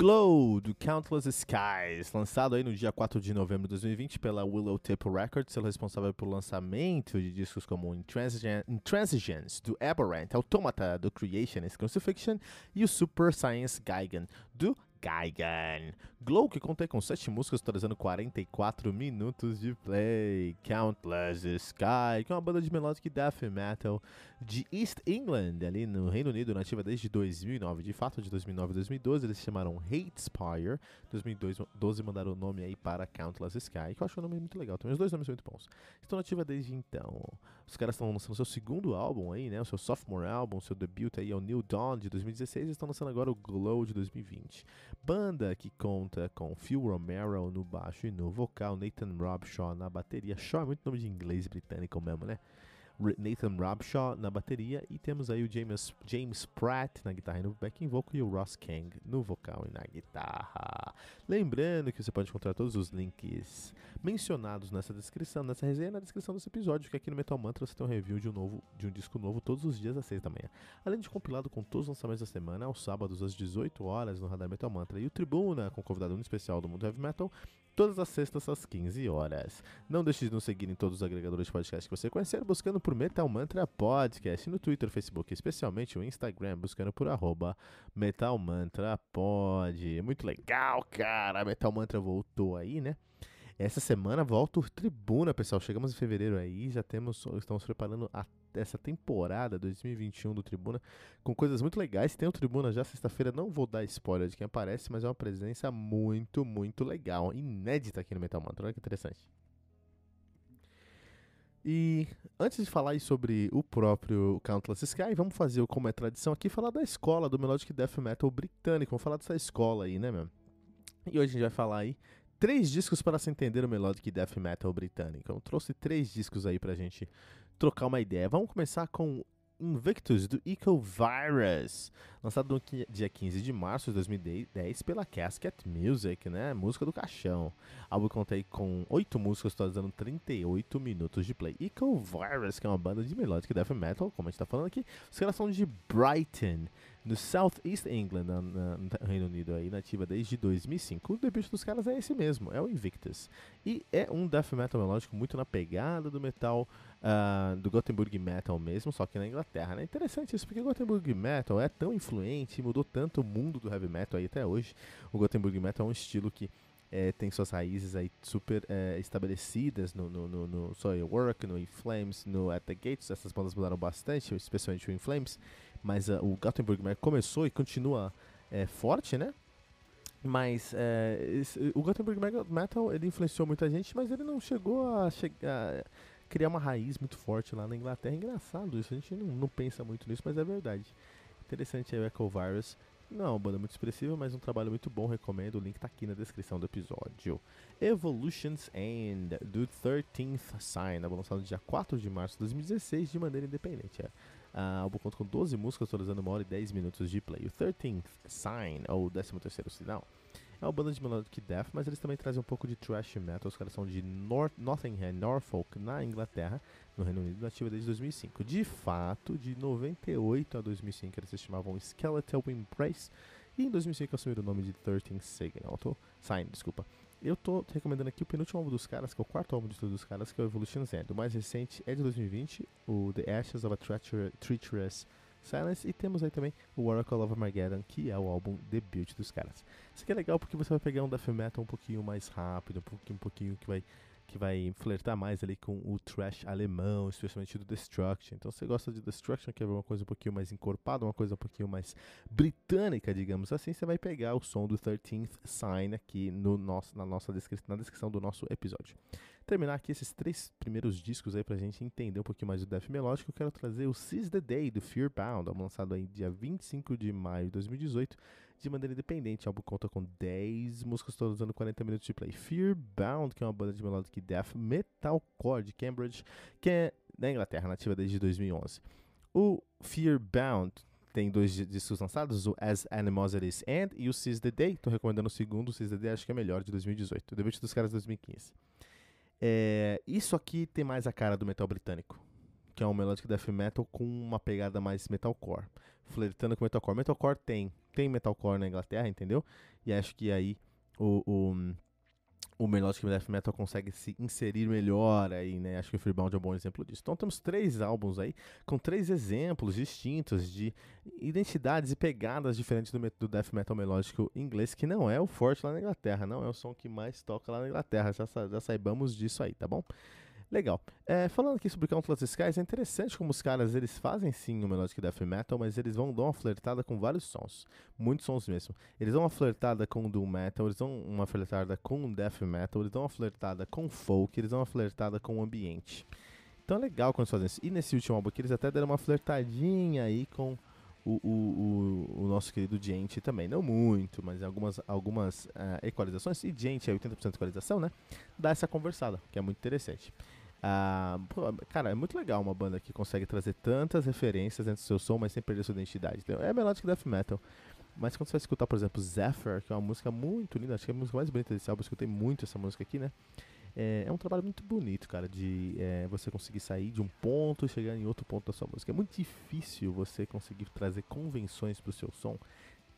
Glow, do Countless Skies, lançado aí no dia 4 de novembro de 2020 pela Willow Tip Records, sendo responsável pelo lançamento de discos como Intransigence, do Aberrant, Automata, do Creationist Crucifixion e o Super Science Geigen, do Geigen. Glow, que contei com 7 músicas, totalizando 44 minutos de play. Countless Sky, que é uma banda de melodic death metal de East England, ali no Reino Unido, nativa desde 2009. De fato, de 2009 a 2012, eles se chamaram Hatespire. 2012 mandaram o nome aí para Countless Sky, que eu acho um nome muito legal. Também os dois nomes são muito bons. Estão nativa desde então. Os caras estão lançando seu segundo álbum aí, né? O seu sophomore álbum, seu debut aí é o New Dawn de 2016 e estão lançando agora o Glow de 2020. Banda que conta com Phil Romero no baixo e no vocal, Nathan Robshaw na bateria. Shaw é muito nome de inglês britânico mesmo, né? Nathan Robshaw na bateria e temos aí o James, James Pratt na guitarra e no backing vocal e o Ross Kang no vocal e na guitarra. Lembrando que você pode encontrar todos os links mencionados nessa descrição, nessa resenha, na descrição desse episódio, que aqui no Metal Mantra você tem um review de um, novo, de um disco novo todos os dias às 6 da manhã. Além de compilado com todos os lançamentos da semana, aos sábados às 18 horas no Radar Metal Mantra e o Tribuna com convidado especial do mundo heavy metal todas as sextas às 15 horas. Não deixe de nos seguir em todos os agregadores de podcast que você conhecer, buscando por Metal Mantra Podcast, no Twitter, Facebook, especialmente o Instagram, buscando por arroba Metal Mantra Pod. Muito legal, cara! Metal Mantra voltou aí, né? Essa semana volta o Tribuna, pessoal. Chegamos em fevereiro aí, já temos, estamos preparando a, essa temporada 2021 do Tribuna com coisas muito legais. Tem o Tribuna já sexta-feira, não vou dar spoiler de quem aparece, mas é uma presença muito, muito legal, inédita aqui no Metal Mantra. Olha que interessante. E antes de falar sobre o próprio Countless Sky, vamos fazer, como é tradição aqui, falar da escola do Melodic Death Metal britânico. Vamos falar dessa escola aí, né, meu? E hoje a gente vai falar aí três discos para se entender o Melodic Death Metal britânico. Eu trouxe três discos aí pra gente trocar uma ideia. Vamos começar com Invictus do Ecovirus, lançado no dia 15 de março de 2010 pela Casket Music, né? Música do caixão. O álbum contei com 8 músicas, totalizando 38 minutos de play. Ecovirus, que é uma banda de melodic death metal, como a gente tá falando aqui, os caras são de Brighton no South East England, no Reino Unido, aí, nativa desde 2005. O debut dos caras é esse mesmo, é o Invictus. E é um death metal melódico muito na pegada do metal, uh, do Gothenburg Metal mesmo, só que na Inglaterra. Né? Interessante isso, porque o Gothenburg Metal é tão influente, mudou tanto o mundo do heavy metal aí até hoje. O Gothenburg Metal é um estilo que é, tem suas raízes aí super é, estabelecidas no, no, no, no Soilwork, no In Flames, no At The Gates. Essas bandas mudaram bastante, especialmente o In Flames mas uh, o Gothenburg começou e continua é, forte, né? Mas é, esse, o Gothenburg Metal ele influenciou muita gente, mas ele não chegou a, criar uma raiz muito forte lá na Inglaterra. É engraçado isso, a gente não, não pensa muito nisso, mas é verdade. Interessante aí o Echo Virus. Não é uma banda muito expressiva, mas um trabalho muito bom, recomendo. O link tá aqui na descrição do episódio. Evolution's End, do 13th Sign, lançado no dia 4 de março de 2016 de maneira independente. É. Uh, álbum conta com 12 músicas, totalizando uma hora e 10 minutos de play. O 13th Sign, ou 13 sinal, é uma banda de melodic death, mas eles também trazem um pouco de thrash metal. Os caras são de North, Nottingham, Norfolk, na Inglaterra, no Reino Unido, nativa desde 2005. De fato, de 98 a 2005 eles se chamavam Skeletal Embrace, e em 2005 assumiram o nome de 13th Signal, Sign, desculpa. Eu tô recomendando aqui o penúltimo álbum dos caras, que é o quarto álbum de todos os caras, que é o Evolution's End. O mais recente é de 2020, o The Ashes of a Treacherous Silence. E temos aí também o Oracle of Armageddon, que é o álbum debut dos caras. Isso aqui é legal porque você vai pegar um death metal um pouquinho mais rápido, um pouquinho, um pouquinho que vai que vai flertar mais ali com o trash alemão, especialmente do Destruction. Então, você gosta de Destruction, que é uma coisa um pouquinho mais encorpada, uma coisa um pouquinho mais britânica, digamos assim, você vai pegar o som do 13th Sign aqui no nosso, na nossa descrição, na descrição do nosso episódio. terminar aqui esses três primeiros discos aí pra gente entender um pouquinho mais do death melódico, eu quero trazer o Seize the Day do Fearbound, lançado aí dia 25 de maio de 2018, de maneira independente. O álbum conta com 10 músicas, todas usando 40 minutos de play. Fearbound, que é uma banda de melodic death metalcore de Cambridge, que é da Inglaterra, nativa desde 2011. O Fearbound tem dois discos lançados, o As Animosities End e o Seize the Day. Tô recomendando o segundo, o Seize the Day, acho que é melhor, de 2018. O debut dos caras de 2015. É, isso aqui tem mais a cara do metal britânico, que é um melodic death metal com uma pegada mais metalcore, flertando com metalcore. Metalcore tem, tem metalcore na Inglaterra, entendeu? E acho que aí o, o o Melodic Death Metal consegue se inserir melhor aí, né? Acho que o Freebound é um bom exemplo disso. Então temos três álbuns aí com três exemplos distintos de identidades e pegadas diferentes do, do Death Metal melódico inglês, que não é o forte lá na Inglaterra, não é o som que mais toca lá na Inglaterra, já, já saibamos disso aí, tá bom? Legal. É, falando aqui sobre Countless Skies, é interessante como os caras eles fazem sim o Melodic Death Metal, mas eles vão dar uma flertada com vários sons. Muitos sons mesmo. Eles dão uma flertada com Doom Metal, eles dão uma flertada com Death Metal, eles dão uma flertada com Folk, eles dão uma flertada com o ambiente. Então é legal quando eles fazem isso. E nesse último álbum aqui eles até deram uma flertadinha aí com o, o, o, o, nosso querido Gente também. Não muito, mas algumas, algumas uh, equalizações. E Gente é 80% de equalização, né? Dá essa conversada, que é muito interessante. Ah, cara, é muito legal uma banda que consegue trazer tantas referências dentro do seu som, mas sem perder sua identidade. Então, é melodic death metal. Mas quando você vai escutar, por exemplo, Zephyr, que é uma música muito linda, acho que é a música mais bonita desse álbum, eu escutei muito essa música aqui, né? É, é um trabalho muito bonito, cara, de é, você conseguir sair de um ponto e chegar em outro ponto da sua música. É muito difícil você conseguir trazer convenções para o seu som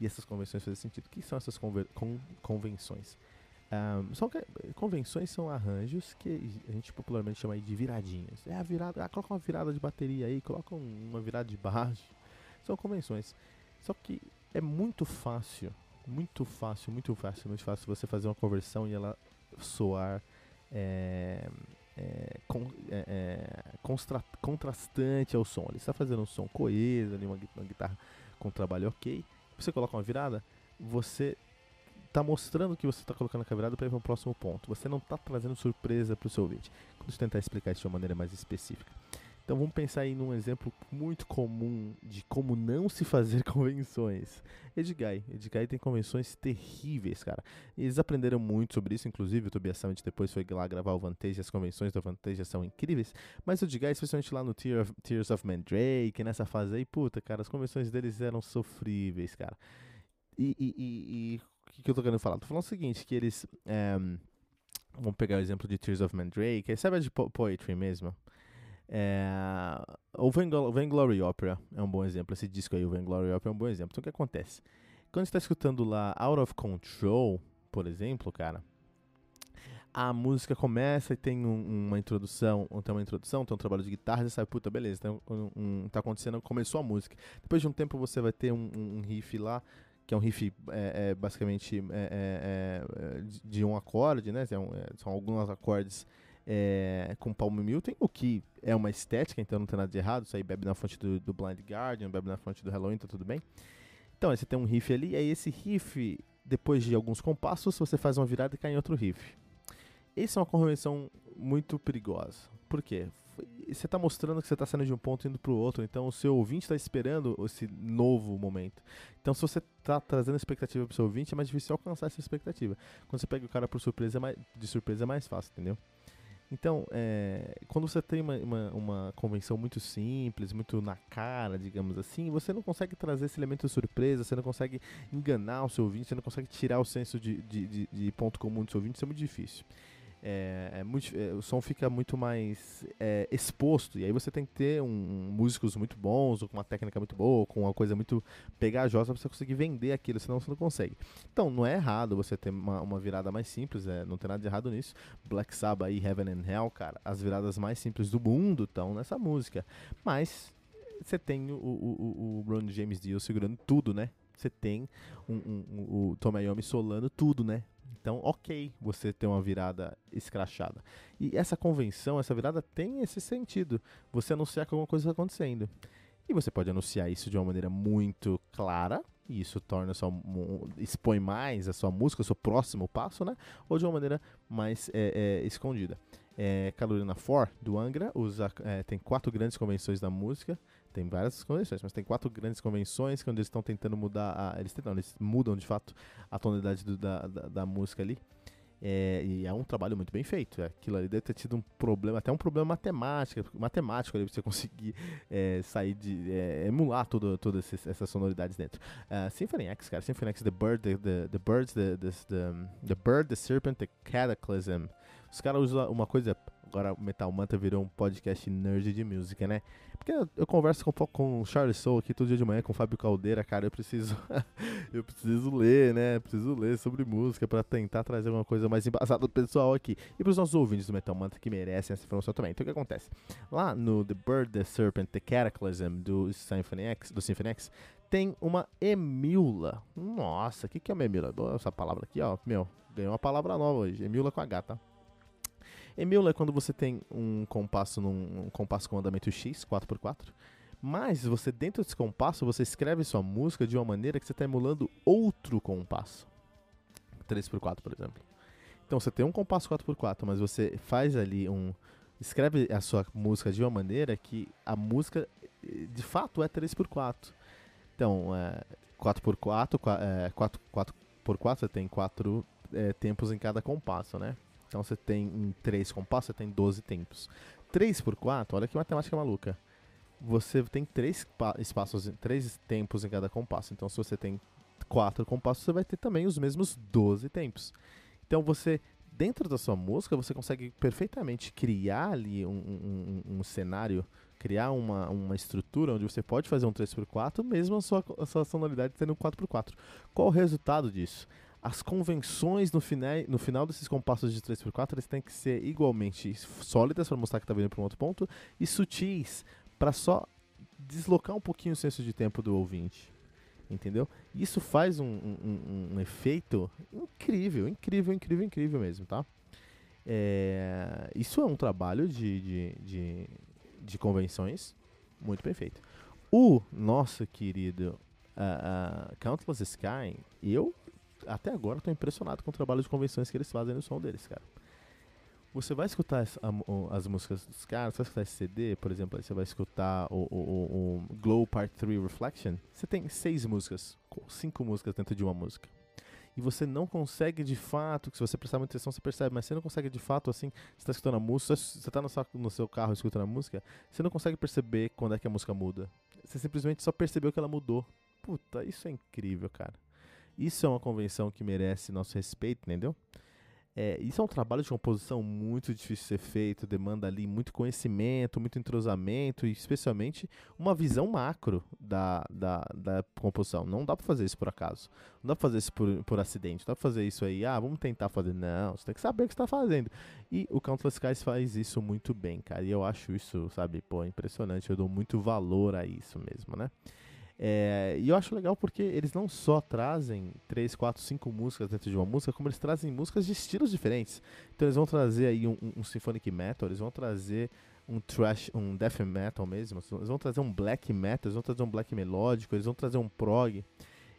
e essas convenções fazem sentido. O que são essas con convenções? Um, são convenções são arranjos que a gente popularmente chama de viradinhas. É a virada, ah, coloca uma virada de bateria aí, coloca um, uma virada de baixo. São convenções. Só que é muito fácil, muito fácil, muito fácil, muito fácil você fazer uma conversão e ela soar é, é, com, é, contrastante ao som. Ele está fazendo um som coeso, ali, uma, uma guitarra com trabalho ok. Você coloca uma virada, você tá mostrando que você está colocando a virada para ir para o próximo ponto. Você não está trazendo surpresa para o seu ouvinte. Eu tentar explicar isso de uma maneira mais específica. Então vamos pensar aí num exemplo muito comum de como não se fazer convenções. Edguy. Edguy tem convenções terríveis, cara. Eles aprenderam muito sobre isso, inclusive o Tobias Summit depois foi lá gravar o Vantage, as convenções do Vantage são incríveis. Mas o Edguy, especialmente lá no Tear of, Tears of Mandrake, nessa fase aí, puta, cara, as convenções deles eram sofríveis, cara. E, e, e, e o que, eu tô querendo falar? Tô falando o seguinte, que eles. É, vamos pegar o exemplo de Tears of Mandrake. Sabe a de po Poetry mesmo? É, o Vainglory Opera é um bom exemplo. Esse disco aí, o Vainglory Opera, é um bom exemplo. Então o que acontece? Quando você está escutando lá Out of Control, por exemplo, cara, a música começa e tem um, uma introdução, tem uma introdução, tem um trabalho de guitarra, você sabe, puta, beleza, tem um, um, tá acontecendo, começou a música. Depois de um tempo você vai ter um riff lá que é um riff é, é, basicamente é, é, é de um acorde, né? São, são alguns acordes com Palm Muting, o que é uma estética, então não tem nada de errado. Isso aí bebe na fonte do, do Blind Guardian, bebe na fonte do Halloween, tá tudo bem. Então, aí você tem um riff ali, e aí esse riff, depois de alguns compassos, você faz uma virada e cai em outro riff. Essa é uma convenção muito perigosa. Por quê? Você está mostrando que você está saindo de um ponto indo para o outro, então o seu ouvinte está esperando esse novo momento. Então, se você está trazendo expectativa para o seu ouvinte, é mais difícil alcançar essa expectativa. Quando você pega o cara por surpresa, é mais, de surpresa é mais fácil, entendeu? Então, é, quando você tem uma, uma, uma, convenção muito simples, muito na cara, digamos assim, você não consegue trazer esse elemento de surpresa, você não consegue enganar o seu ouvinte, você não consegue tirar o senso de, de, de, de ponto comum do seu ouvinte, isso é muito difícil é, é muito, é, o som fica muito mais é, exposto. E aí você tem que ter um, músicos muito bons, ou com uma técnica muito boa, com uma coisa muito pegajosa para você conseguir vender aquilo, senão você não consegue. Então, não é errado você ter uma, uma virada mais simples, é, não tem nada de errado nisso. Black Sabbath e Heaven and Hell, cara, as viradas mais simples do mundo estão nessa música. Mas você tem o, o, o, Ron James Dio segurando tudo, né? Você tem um, um, um, o Tom Iommi solando tudo, né? Então, ok você ter uma virada escrachada. E essa convenção, essa virada tem esse sentido. Você anunciar que alguma coisa está acontecendo. E você pode anunciar isso de uma maneira muito clara, e isso torna sua, expõe mais a sua música, o seu próximo passo, né? Ou de uma maneira mais é, é, escondida. É, Carolina For, do Angra, usa, tem quatro grandes convenções da música. Tem várias convenções, mas tem quatro grandes convenções que onde eles estão tentando mudar. A, eles tentam, eles mudam de fato a tonalidade do, da, da, da, música ali. É, e é um trabalho muito bem feito. Aquilo ali deve ter tido um problema, até um problema matemático, matemático ali, pra você conseguir é, sair de. É, emular todas toda essas sonoridades dentro. Uh, Symphony X, cara, Symphony X, The Bird, The, the, the Birds, the, the, the Bird, The Serpent, The Cataclysm. Os caras usam uma coisa. Agora o Metal Manta virou um podcast nerd de música, né? Porque eu, eu converso com, com o Charles Soul aqui todo dia de manhã, com o Fábio Caldeira, cara. Eu preciso. eu preciso ler, né? Preciso ler sobre música para tentar trazer uma coisa mais embasada do pessoal aqui. E pros nossos ouvintes do Metal Manta que merecem essa informação também. Então o que acontece? Lá no The Bird, The Serpent, The Cataclysm do Symphony X, do Symphony X, tem uma emula. Nossa, o que, que é uma emula? Essa palavra aqui, ó. Meu, ganhou uma palavra nova hoje. Emula com H, tá? Emula é quando você tem um compasso num um compasso com andamento X, 4x4, mas você dentro desse compasso você escreve sua música de uma maneira que você está emulando outro compasso. 3x4, por exemplo. Então você tem um compasso 4x4, mas você faz ali um escreve a sua música de uma maneira que a música de fato é 3x4. Então, é, 4x4, é, 4, 4x4 você tem 4 é, tempos em cada compasso, né? Então você tem em 3 compassos, você tem 12 tempos. 3 por 4, olha que matemática maluca. Você tem 3 espaços, 3 tempos em cada compasso. Então se você tem 4 compassos, você vai ter também os mesmos 12 tempos. Então você, dentro da sua música, você consegue perfeitamente criar ali um, um, um cenário, criar uma, uma estrutura onde você pode fazer um 3x4, mesmo a sua, a sua sonoridade tendo um 4x4. Qual o resultado disso? As convenções no final, no final desses compassos de 3x4 eles têm que ser igualmente sólidas para mostrar que está vindo para um outro ponto e sutis para só deslocar um pouquinho o senso de tempo do ouvinte. Entendeu? Isso faz um, um, um efeito incrível, incrível, incrível, incrível mesmo, tá? É, isso é um trabalho de, de, de, de convenções muito bem feito. O nosso querido uh, uh, Countless Sky, eu até agora estou impressionado com o trabalho de convenções que eles fazem no som deles, cara. Você vai escutar as, as músicas dos caras, você vai escutar esse CD, por exemplo, aí você vai escutar o, o, o, o Glow Part 3 Reflection. Você tem seis músicas, cinco músicas dentro de uma música e você não consegue de fato, que se você prestar muita atenção você percebe, mas você não consegue de fato assim, você está escutando a música, você está no, no, seu carro escutando a música, você não consegue perceber quando é que a música muda. Você simplesmente só percebeu que ela mudou. Puta, isso é incrível, cara. Isso é uma convenção que merece nosso respeito, entendeu? É, isso é um trabalho de composição muito difícil de ser feito, demanda ali muito conhecimento, muito entrosamento e especialmente uma visão macro da, da, da composição. Não dá pra fazer isso por acaso. Não dá pra fazer isso por, por acidente. Não dá pra fazer isso aí, ah, vamos tentar fazer. Não, você tem que saber o que você tá fazendo. E o Countless Skies faz isso muito bem, cara. E eu acho isso, sabe, pô, impressionante. Eu dou muito valor a isso mesmo, né? É, e eu acho legal porque eles não só trazem 3, 4, 5 músicas dentro de uma música, como eles trazem músicas de estilos diferentes. Então eles vão trazer aí um, um, um symphonic metal, eles vão trazer um thrash, um death metal mesmo, eles vão trazer um black metal, eles vão trazer um black melódico, eles vão trazer um prog.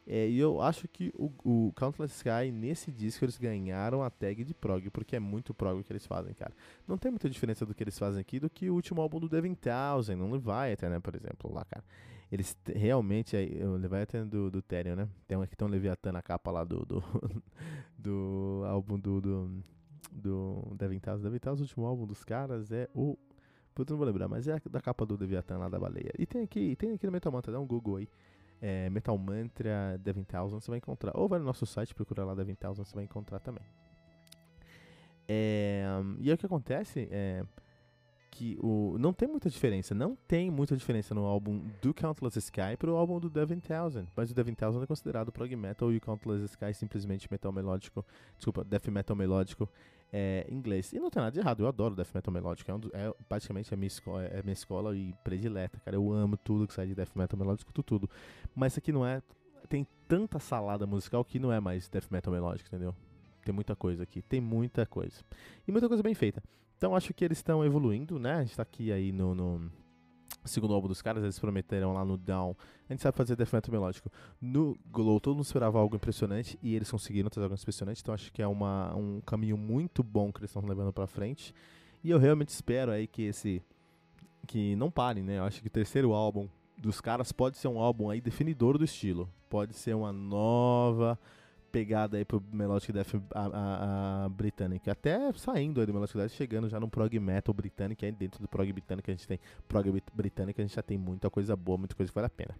É, e eu acho que o, o Countless Sky, nesse disco, eles ganharam a tag de prog, porque é muito prog que eles fazem, cara. Não tem muita diferença do que eles fazem aqui do que o último álbum do Devin Townsend, não Leviathan, né, por exemplo, lá, cara. Eles realmente, o Leviathan do, do Therion, né? Tem um aqui, tem um Leviathan na capa lá do, do, do álbum do, do, do Devin Townsend. Devin Townsend, o último álbum dos caras é o... Putz, não vou lembrar, mas é da capa do Leviathan lá da baleia. E tem aqui, tem aqui no Metal Mantra, dá um Google aí é, Metal Mantra Devin Thousand, você vai encontrar. Ou vai no nosso site, procura lá Devin Thousand, você vai encontrar também. É, e aí o que acontece é que o, não tem muita diferença, não tem muita diferença no álbum do Countless Sky para o álbum do Devin Thousand, mas o Devin Thousand é considerado prog metal e o Countless Sky simplesmente metal melódico, desculpa, death metal melódico é, inglês. E não tem nada de errado, eu adoro death metal melódico, é, um, é praticamente a minha, escola, é a minha escola e predileta, cara. Eu amo tudo que sai de death metal melódico, escuto tudo. Mas isso aqui não é. Tem tanta salada musical que não é mais death metal melódico, entendeu? Tem muita coisa aqui, tem muita coisa. E muita coisa bem feita. Então acho que eles estão evoluindo, né? A gente tá aqui aí no, no segundo álbum dos caras, eles prometeram lá no Down. A gente sabe fazer death melódico. No Glow, todo mundo esperava algo impressionante e eles conseguiram trazer algo impressionante. Então acho que é uma, um caminho muito bom que eles estão levando pra frente. E eu realmente espero aí que esse. que não parem, né? Eu acho que o terceiro álbum dos caras pode ser um álbum aí definidor do estilo. Pode ser uma nova pegada aí pro Melodic Death a, a, a. Até saindo aí do Melodic Death, chegando já no prog metal britânico, aí dentro do prog britânico a gente tem prog britânico, a gente já tem muita coisa boa, muita coisa que vale a pena.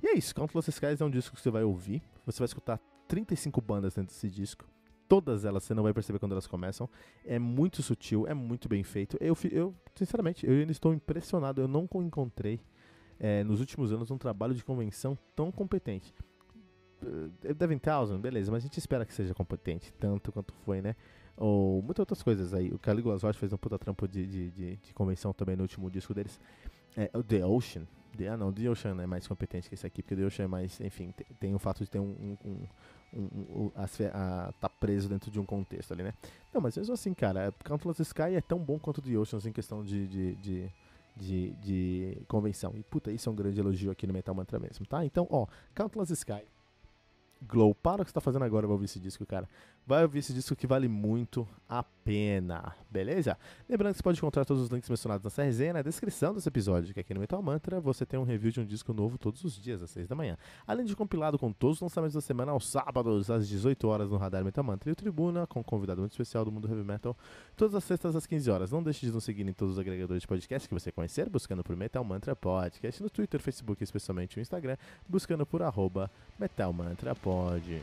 E é isso, Countless Skies é um disco que você vai ouvir, você vai escutar 35 bandas dentro desse disco. Todas elas você não vai perceber quando elas começam. É muito sutil, é muito bem feito. Eu, eu sinceramente, eu ainda estou impressionado. Eu não encontrei é, nos últimos anos um trabalho de convenção tão competente. Uh, Devin Townsend, beleza, mas a gente espera que seja competente, tanto quanto foi, né? Ou muitas outras coisas aí. O Caligula Roche fez um puta trampo de, de, de, de, convenção também no último disco deles. É, o The Ocean. The, ah, não, The Ocean é mais competente que esse aqui, porque The Ocean é mais, enfim, tem, tem o fato de ter um. um, um, um a, a, tá preso dentro de um contexto ali, né? Não, mas mesmo assim, cara, Countless Sky é tão bom quanto The Ocean em questão de, de, de de, de convenção. E puta, isso é um grande elogio aqui no Metal Mantra mesmo, tá? Então, ó, Countless Sky. Glow, para o que você tá fazendo agora, vai ouvir esse disco, cara. Vai ouvir esse disco que vale muito a pena, beleza? Lembrando que você pode encontrar todos os links mencionados nessa resenha na descrição desse episódio, que aqui no Metal Mantra você tem um review de um disco novo todos os dias, às 6 da manhã. Além de compilado com todos os lançamentos da semana aos sábados, às 18 horas no Radar Metal Mantra e o Tribuna, com um convidado muito especial do mundo heavy metal, todas as sextas às 15 horas. Não deixe de nos seguir em todos os agregadores de podcast que você conhecer, buscando por Metal Mantra Podcast, no Twitter, Facebook e especialmente no Instagram, buscando por arroba Metal Mantra Pod.